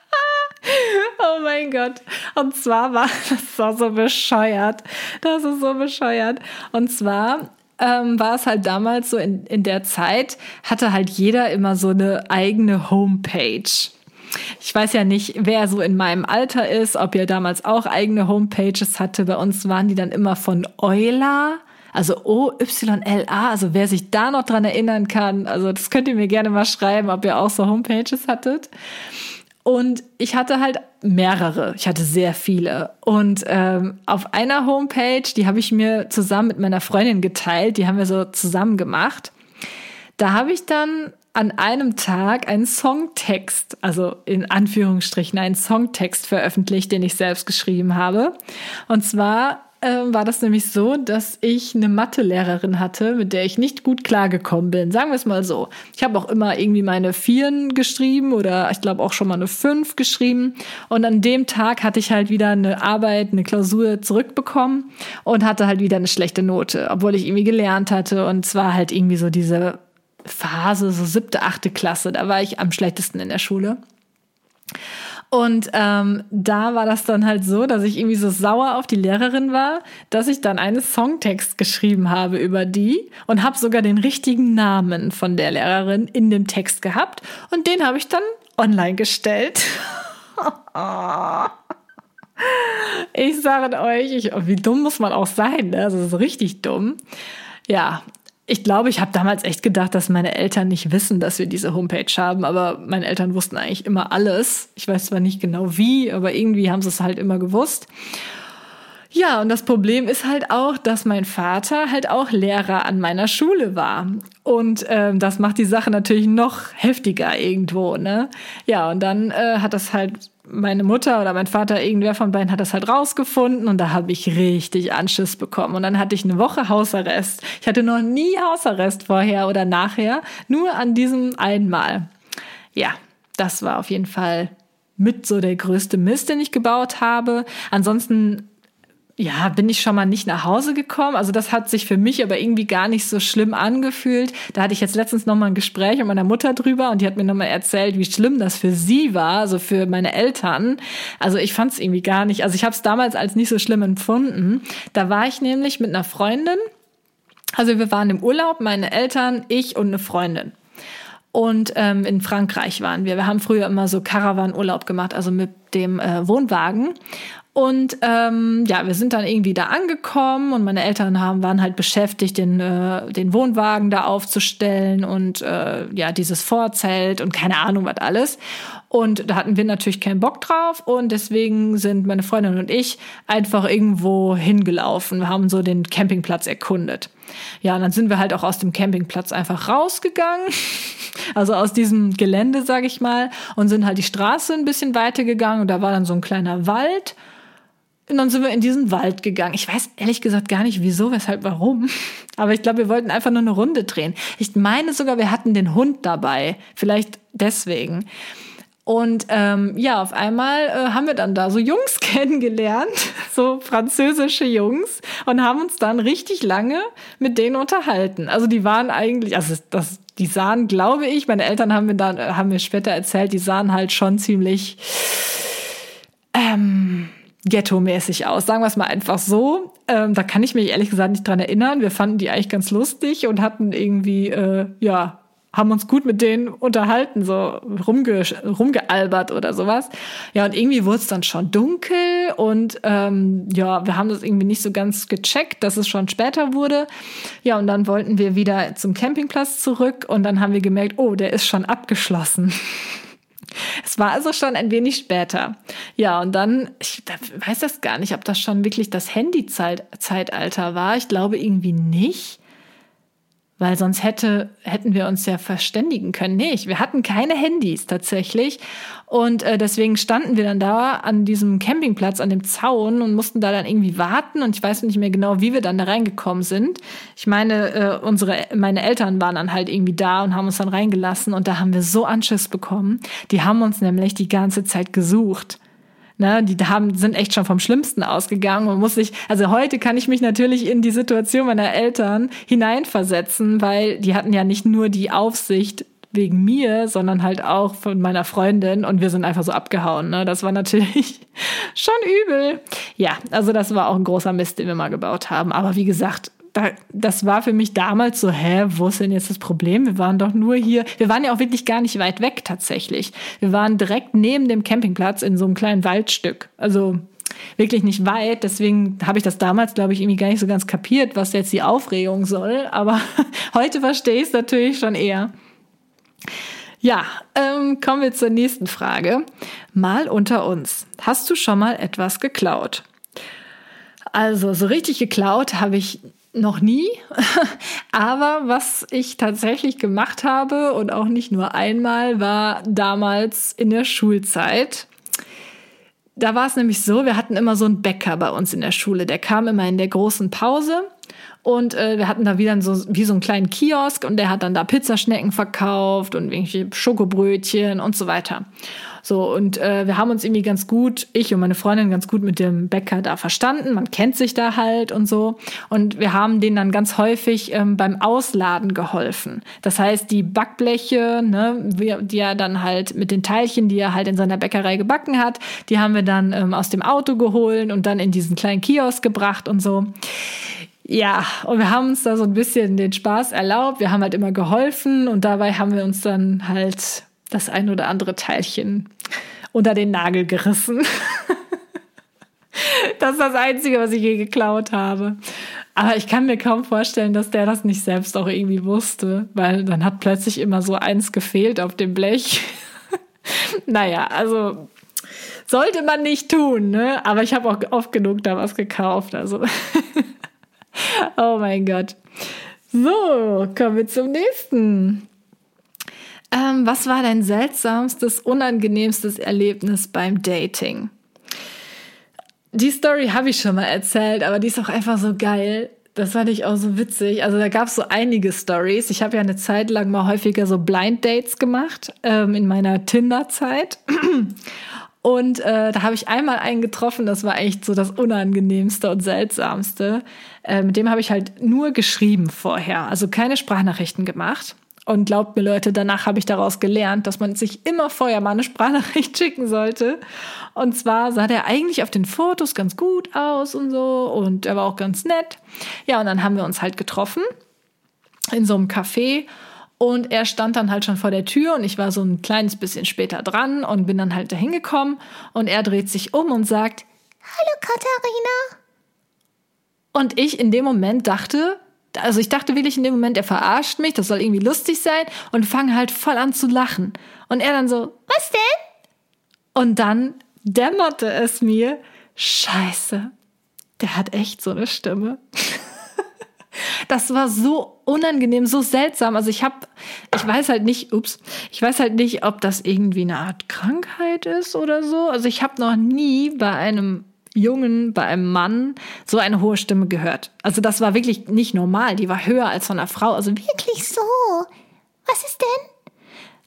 Oh mein Gott. Und zwar war das war so bescheuert. Das ist so bescheuert. Und zwar ähm, war es halt damals so in, in der Zeit, hatte halt jeder immer so eine eigene Homepage. Ich weiß ja nicht, wer so in meinem Alter ist, ob ihr damals auch eigene Homepages hatte. Bei uns waren die dann immer von Euler. Also O-Y-L-A, also wer sich da noch dran erinnern kann, also das könnt ihr mir gerne mal schreiben, ob ihr auch so Homepages hattet. Und ich hatte halt mehrere, ich hatte sehr viele. Und ähm, auf einer Homepage, die habe ich mir zusammen mit meiner Freundin geteilt, die haben wir so zusammen gemacht. Da habe ich dann an einem Tag einen Songtext, also in Anführungsstrichen einen Songtext veröffentlicht, den ich selbst geschrieben habe. Und zwar äh, war das nämlich so, dass ich eine Mathelehrerin hatte, mit der ich nicht gut klargekommen bin. Sagen wir es mal so. Ich habe auch immer irgendwie meine Vieren geschrieben oder ich glaube auch schon mal eine Fünf geschrieben. Und an dem Tag hatte ich halt wieder eine Arbeit, eine Klausur zurückbekommen und hatte halt wieder eine schlechte Note, obwohl ich irgendwie gelernt hatte. Und zwar halt irgendwie so diese Phase, so siebte, achte Klasse. Da war ich am schlechtesten in der Schule. Und ähm, da war das dann halt so, dass ich irgendwie so sauer auf die Lehrerin war, dass ich dann einen Songtext geschrieben habe über die und habe sogar den richtigen Namen von der Lehrerin in dem Text gehabt und den habe ich dann online gestellt. ich sage euch, ich, wie dumm muss man auch sein, ne? Das ist richtig dumm. Ja, ich glaube, ich habe damals echt gedacht, dass meine Eltern nicht wissen, dass wir diese Homepage haben, aber meine Eltern wussten eigentlich immer alles. Ich weiß zwar nicht genau wie, aber irgendwie haben sie es halt immer gewusst. Ja, und das Problem ist halt auch, dass mein Vater halt auch Lehrer an meiner Schule war. Und ähm, das macht die Sache natürlich noch heftiger irgendwo, ne? Ja, und dann äh, hat das halt meine Mutter oder mein Vater, irgendwer von beiden hat das halt rausgefunden und da habe ich richtig Anschiss bekommen. Und dann hatte ich eine Woche Hausarrest. Ich hatte noch nie Hausarrest vorher oder nachher, nur an diesem einmal. Ja, das war auf jeden Fall mit so der größte Mist, den ich gebaut habe. Ansonsten ja, bin ich schon mal nicht nach Hause gekommen. Also das hat sich für mich aber irgendwie gar nicht so schlimm angefühlt. Da hatte ich jetzt letztens noch mal ein Gespräch mit meiner Mutter drüber und die hat mir noch mal erzählt, wie schlimm das für sie war, also für meine Eltern. Also ich fand es irgendwie gar nicht. Also ich habe es damals als nicht so schlimm empfunden. Da war ich nämlich mit einer Freundin. Also wir waren im Urlaub, meine Eltern, ich und eine Freundin. Und ähm, in Frankreich waren wir. Wir haben früher immer so Caravan-Urlaub gemacht, also mit dem äh, Wohnwagen. Und ähm, ja, wir sind dann irgendwie da angekommen und meine Eltern haben, waren halt beschäftigt, den, äh, den Wohnwagen da aufzustellen und äh, ja, dieses Vorzelt und keine Ahnung was alles. Und da hatten wir natürlich keinen Bock drauf und deswegen sind meine Freundin und ich einfach irgendwo hingelaufen. Wir haben so den Campingplatz erkundet. Ja, und dann sind wir halt auch aus dem Campingplatz einfach rausgegangen, also aus diesem Gelände, sag ich mal, und sind halt die Straße ein bisschen weiter gegangen und da war dann so ein kleiner Wald und dann sind wir in diesen Wald gegangen. Ich weiß ehrlich gesagt gar nicht, wieso, weshalb, warum. Aber ich glaube, wir wollten einfach nur eine Runde drehen. Ich meine sogar, wir hatten den Hund dabei. Vielleicht deswegen. Und ähm, ja, auf einmal äh, haben wir dann da so Jungs kennengelernt, so französische Jungs, und haben uns dann richtig lange mit denen unterhalten. Also die waren eigentlich, also das, die sahen, glaube ich, meine Eltern haben mir dann, haben mir später erzählt, die sahen halt schon ziemlich ähm, ghetto-mäßig aus. Sagen wir es mal einfach so. Ähm, da kann ich mich ehrlich gesagt nicht dran erinnern. Wir fanden die eigentlich ganz lustig und hatten irgendwie, äh, ja, haben uns gut mit denen unterhalten, so rumge rumgealbert oder sowas. Ja, und irgendwie wurde es dann schon dunkel und ähm, ja, wir haben das irgendwie nicht so ganz gecheckt, dass es schon später wurde. Ja, und dann wollten wir wieder zum Campingplatz zurück und dann haben wir gemerkt, oh, der ist schon abgeschlossen. Es war also schon ein wenig später. Ja, und dann, ich weiß das gar nicht, ob das schon wirklich das Handy-Zeitalter war. Ich glaube irgendwie nicht. Weil sonst hätte, hätten wir uns ja verständigen können. Nee, wir hatten keine Handys tatsächlich. Und äh, deswegen standen wir dann da an diesem Campingplatz, an dem Zaun und mussten da dann irgendwie warten. Und ich weiß nicht mehr genau, wie wir dann da reingekommen sind. Ich meine, äh, unsere, meine Eltern waren dann halt irgendwie da und haben uns dann reingelassen. Und da haben wir so Anschiss bekommen. Die haben uns nämlich die ganze Zeit gesucht. Ne, die haben, sind echt schon vom Schlimmsten ausgegangen und muss sich, also heute kann ich mich natürlich in die Situation meiner Eltern hineinversetzen, weil die hatten ja nicht nur die Aufsicht wegen mir, sondern halt auch von meiner Freundin und wir sind einfach so abgehauen. Ne? Das war natürlich schon übel. Ja, also das war auch ein großer Mist, den wir mal gebaut haben. Aber wie gesagt, da, das war für mich damals so, hä, wo ist denn jetzt das Problem? Wir waren doch nur hier. Wir waren ja auch wirklich gar nicht weit weg tatsächlich. Wir waren direkt neben dem Campingplatz in so einem kleinen Waldstück. Also wirklich nicht weit. Deswegen habe ich das damals, glaube ich, irgendwie gar nicht so ganz kapiert, was jetzt die Aufregung soll. Aber heute verstehe ich es natürlich schon eher. Ja, ähm, kommen wir zur nächsten Frage. Mal unter uns. Hast du schon mal etwas geklaut? Also, so richtig geklaut habe ich noch nie. Aber was ich tatsächlich gemacht habe und auch nicht nur einmal, war damals in der Schulzeit. Da war es nämlich so, wir hatten immer so einen Bäcker bei uns in der Schule. Der kam immer in der großen Pause und äh, wir hatten da wieder so wie so einen kleinen Kiosk und der hat dann da Pizzaschnecken verkauft und irgendwelche Schokobrötchen und so weiter. So, und äh, wir haben uns irgendwie ganz gut, ich und meine Freundin ganz gut mit dem Bäcker da verstanden. Man kennt sich da halt und so. Und wir haben denen dann ganz häufig ähm, beim Ausladen geholfen. Das heißt, die Backbleche, ne, die er dann halt mit den Teilchen, die er halt in seiner Bäckerei gebacken hat, die haben wir dann ähm, aus dem Auto geholt und dann in diesen kleinen Kiosk gebracht und so. Ja, und wir haben uns da so ein bisschen den Spaß erlaubt. Wir haben halt immer geholfen und dabei haben wir uns dann halt das ein oder andere Teilchen unter den Nagel gerissen. das ist das Einzige, was ich je geklaut habe. Aber ich kann mir kaum vorstellen, dass der das nicht selbst auch irgendwie wusste, weil dann hat plötzlich immer so eins gefehlt auf dem Blech. naja, also sollte man nicht tun, ne? Aber ich habe auch oft genug da was gekauft, also. oh mein Gott. So, kommen wir zum nächsten. Ähm, was war dein seltsamstes, unangenehmstes Erlebnis beim Dating? Die Story habe ich schon mal erzählt, aber die ist auch einfach so geil. Das fand ich auch so witzig. Also da gab es so einige Stories. Ich habe ja eine Zeit lang mal häufiger so Blind Dates gemacht ähm, in meiner Tinder-Zeit. Und äh, da habe ich einmal einen getroffen, das war echt so das Unangenehmste und Seltsamste. Äh, mit dem habe ich halt nur geschrieben vorher, also keine Sprachnachrichten gemacht. Und glaubt mir, Leute, danach habe ich daraus gelernt, dass man sich immer vorher mal eine Sprachnachricht schicken sollte. Und zwar sah der eigentlich auf den Fotos ganz gut aus und so. Und er war auch ganz nett. Ja, und dann haben wir uns halt getroffen in so einem Café. Und er stand dann halt schon vor der Tür und ich war so ein kleines bisschen später dran und bin dann halt dahin gekommen. Und er dreht sich um und sagt, Hallo Katharina. Und ich in dem Moment dachte, also ich dachte wirklich in dem Moment, er verarscht mich, das soll irgendwie lustig sein und fange halt voll an zu lachen. Und er dann so, was denn? Und dann dämmerte es mir, scheiße, der hat echt so eine Stimme. das war so unangenehm, so seltsam. Also ich habe, ich weiß halt nicht, ups, ich weiß halt nicht, ob das irgendwie eine Art Krankheit ist oder so. Also ich habe noch nie bei einem Jungen, bei einem Mann so eine hohe Stimme gehört. Also das war wirklich nicht normal. Die war höher als von einer Frau. Also wirklich so. Was ist denn?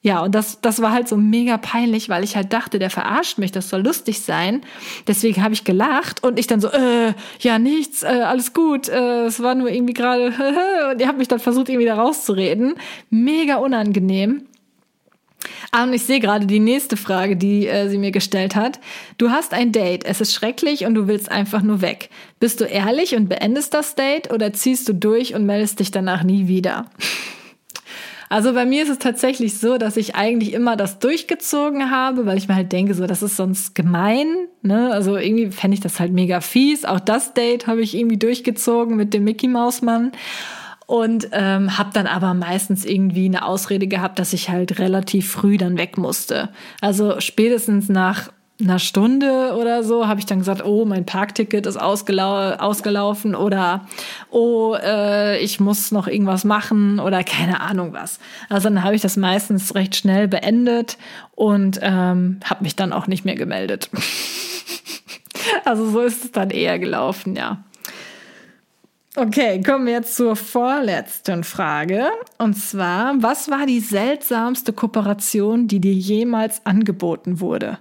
Ja, und das, das war halt so mega peinlich, weil ich halt dachte, der verarscht mich, das soll lustig sein. Deswegen habe ich gelacht und ich dann so, äh, ja, nichts, äh, alles gut, äh, es war nur irgendwie gerade, und ihr habt mich dann versucht, irgendwie da rauszureden. Mega unangenehm. Ah, und ich sehe gerade die nächste Frage, die äh, sie mir gestellt hat. Du hast ein Date, es ist schrecklich und du willst einfach nur weg. Bist du ehrlich und beendest das Date oder ziehst du durch und meldest dich danach nie wieder? Also bei mir ist es tatsächlich so, dass ich eigentlich immer das durchgezogen habe, weil ich mir halt denke, so, das ist sonst gemein. Ne? Also irgendwie fände ich das halt mega fies. Auch das Date habe ich irgendwie durchgezogen mit dem Mickey Maus Mann und ähm, habe dann aber meistens irgendwie eine Ausrede gehabt, dass ich halt relativ früh dann weg musste. Also spätestens nach einer Stunde oder so habe ich dann gesagt, oh, mein Parkticket ist ausgelau ausgelaufen oder oh, äh, ich muss noch irgendwas machen oder keine Ahnung was. Also dann habe ich das meistens recht schnell beendet und ähm, habe mich dann auch nicht mehr gemeldet. also so ist es dann eher gelaufen, ja. Okay, kommen wir jetzt zur vorletzten Frage. Und zwar, was war die seltsamste Kooperation, die dir jemals angeboten wurde?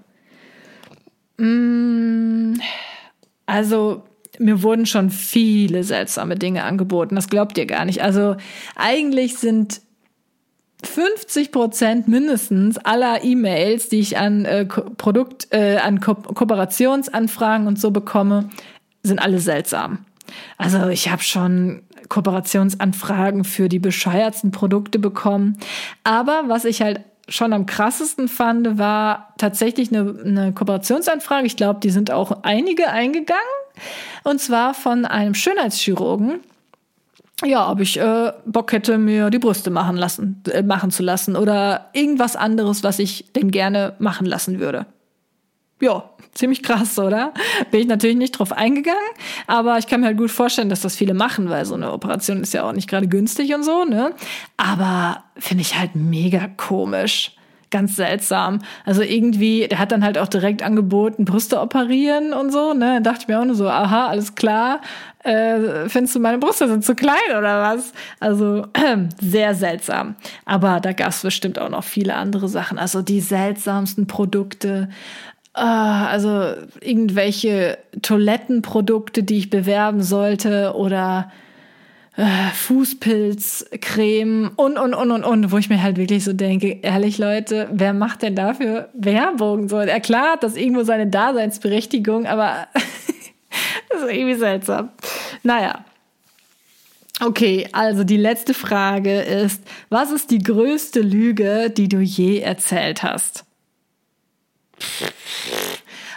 Mm, also, mir wurden schon viele seltsame Dinge angeboten. Das glaubt ihr gar nicht. Also, eigentlich sind 50 Prozent mindestens aller E-Mails, die ich an äh, Produkt, äh, an Ko Kooperationsanfragen und so bekomme, sind alle seltsam. Also ich habe schon Kooperationsanfragen für die bescheuertsten Produkte bekommen. Aber was ich halt schon am krassesten fand, war tatsächlich eine, eine Kooperationsanfrage. Ich glaube, die sind auch einige eingegangen. Und zwar von einem Schönheitschirurgen. Ja, ob ich äh, Bock hätte, mir die Brüste machen lassen, äh, machen zu lassen oder irgendwas anderes, was ich denn gerne machen lassen würde. Ja, ziemlich krass, oder? Bin ich natürlich nicht drauf eingegangen, aber ich kann mir halt gut vorstellen, dass das viele machen, weil so eine Operation ist ja auch nicht gerade günstig und so, ne? Aber finde ich halt mega komisch. Ganz seltsam. Also irgendwie, der hat dann halt auch direkt angeboten, Brüste operieren und so, ne? Da dachte ich mir auch nur so, aha, alles klar. Äh, findest du, meine Brüste sind zu klein oder was? Also äh, sehr seltsam. Aber da gab es bestimmt auch noch viele andere Sachen. Also die seltsamsten Produkte. Ah, also irgendwelche Toilettenprodukte, die ich bewerben sollte oder äh, Fußpilzcreme und, und, und, und, und, wo ich mir halt wirklich so denke, ehrlich Leute, wer macht denn dafür Werbung? So, er klar hat das irgendwo seine Daseinsberechtigung, aber das ist irgendwie seltsam. Naja. Okay, also die letzte Frage ist, was ist die größte Lüge, die du je erzählt hast?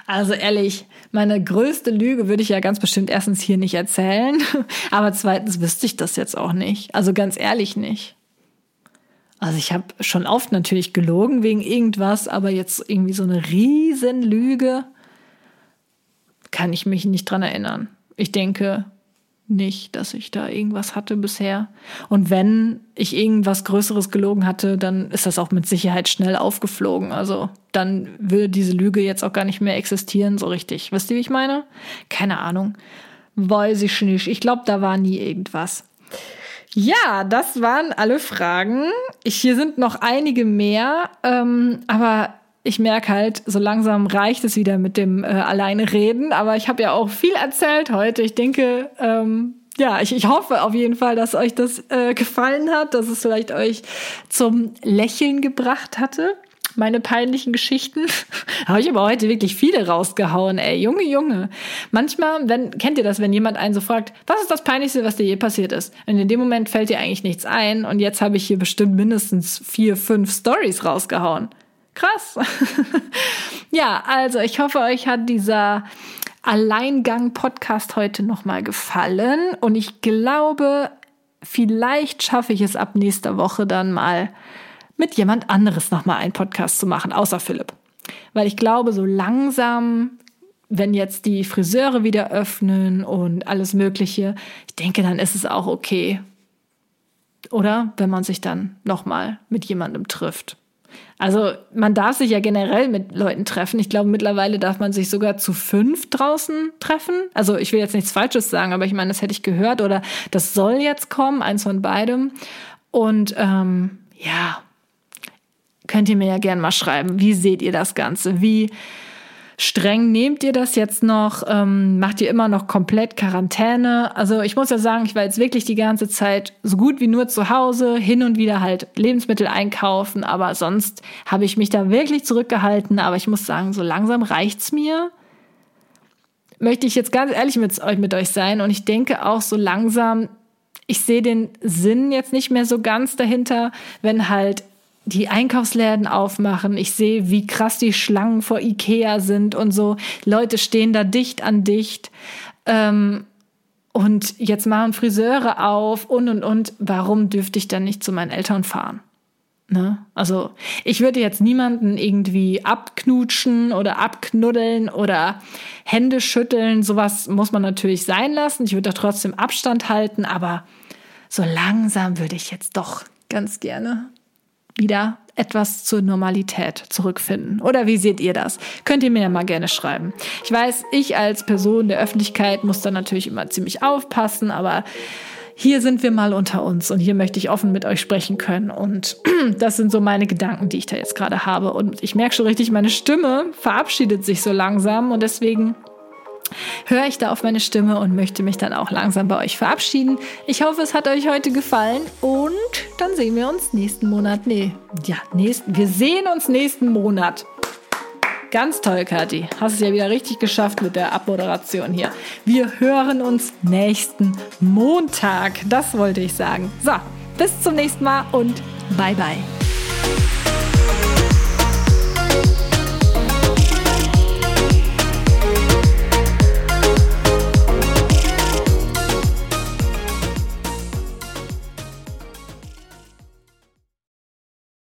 Also ehrlich, meine größte Lüge würde ich ja ganz bestimmt erstens hier nicht erzählen, aber zweitens wüsste ich das jetzt auch nicht. Also ganz ehrlich nicht. Also ich habe schon oft natürlich gelogen wegen irgendwas, aber jetzt irgendwie so eine Riesenlüge kann ich mich nicht dran erinnern. Ich denke, nicht, dass ich da irgendwas hatte bisher. Und wenn ich irgendwas Größeres gelogen hatte, dann ist das auch mit Sicherheit schnell aufgeflogen. Also dann würde diese Lüge jetzt auch gar nicht mehr existieren, so richtig. Wisst ihr, wie ich meine? Keine Ahnung. Weiß ich nicht. Ich glaube, da war nie irgendwas. Ja, das waren alle Fragen. Ich, hier sind noch einige mehr, ähm, aber ich merke halt, so langsam reicht es wieder mit dem äh, alleine reden. Aber ich habe ja auch viel erzählt heute. Ich denke, ähm, ja, ich, ich hoffe auf jeden Fall, dass euch das äh, gefallen hat, dass es vielleicht euch zum Lächeln gebracht hatte. Meine peinlichen Geschichten. habe ich aber heute wirklich viele rausgehauen, ey. Junge, Junge. Manchmal, wenn, kennt ihr das, wenn jemand einen so fragt, was ist das Peinlichste, was dir je passiert ist? Und in dem Moment fällt dir eigentlich nichts ein. Und jetzt habe ich hier bestimmt mindestens vier, fünf Stories rausgehauen. Krass. ja, also ich hoffe, euch hat dieser Alleingang-Podcast heute nochmal gefallen. Und ich glaube, vielleicht schaffe ich es ab nächster Woche dann mal mit jemand anderes nochmal einen Podcast zu machen, außer Philipp. Weil ich glaube, so langsam, wenn jetzt die Friseure wieder öffnen und alles Mögliche, ich denke, dann ist es auch okay. Oder wenn man sich dann nochmal mit jemandem trifft. Also man darf sich ja generell mit Leuten treffen. Ich glaube, mittlerweile darf man sich sogar zu fünf draußen treffen. Also ich will jetzt nichts Falsches sagen, aber ich meine, das hätte ich gehört oder das soll jetzt kommen, eins von beidem. Und ähm, ja, könnt ihr mir ja gerne mal schreiben. Wie seht ihr das Ganze? Wie streng nehmt ihr das jetzt noch? Ähm, macht ihr immer noch komplett Quarantäne? Also ich muss ja sagen, ich war jetzt wirklich die ganze Zeit so gut wie nur zu Hause, hin und wieder halt Lebensmittel einkaufen, aber sonst habe ich mich da wirklich zurückgehalten. Aber ich muss sagen, so langsam reicht's mir. Möchte ich jetzt ganz ehrlich mit mit euch sein und ich denke auch so langsam, ich sehe den Sinn jetzt nicht mehr so ganz dahinter, wenn halt die Einkaufsläden aufmachen. Ich sehe, wie krass die Schlangen vor Ikea sind und so. Leute stehen da dicht an dicht. Ähm, und jetzt machen Friseure auf und und und. Warum dürfte ich dann nicht zu meinen Eltern fahren? Ne? Also ich würde jetzt niemanden irgendwie abknutschen oder abknuddeln oder Hände schütteln. Sowas muss man natürlich sein lassen. Ich würde da trotzdem Abstand halten, aber so langsam würde ich jetzt doch ganz gerne wieder etwas zur Normalität zurückfinden. Oder wie seht ihr das? Könnt ihr mir ja mal gerne schreiben. Ich weiß, ich als Person der Öffentlichkeit muss da natürlich immer ziemlich aufpassen, aber hier sind wir mal unter uns und hier möchte ich offen mit euch sprechen können. Und das sind so meine Gedanken, die ich da jetzt gerade habe. Und ich merke schon richtig, meine Stimme verabschiedet sich so langsam und deswegen höre ich da auf meine Stimme und möchte mich dann auch langsam bei euch verabschieden. Ich hoffe, es hat euch heute gefallen und dann sehen wir uns nächsten Monat. Nee, ja, nächsten, wir sehen uns nächsten Monat. Ganz toll, Kathi. Hast es ja wieder richtig geschafft mit der Abmoderation hier. Wir hören uns nächsten Montag. Das wollte ich sagen. So, bis zum nächsten Mal und bye bye.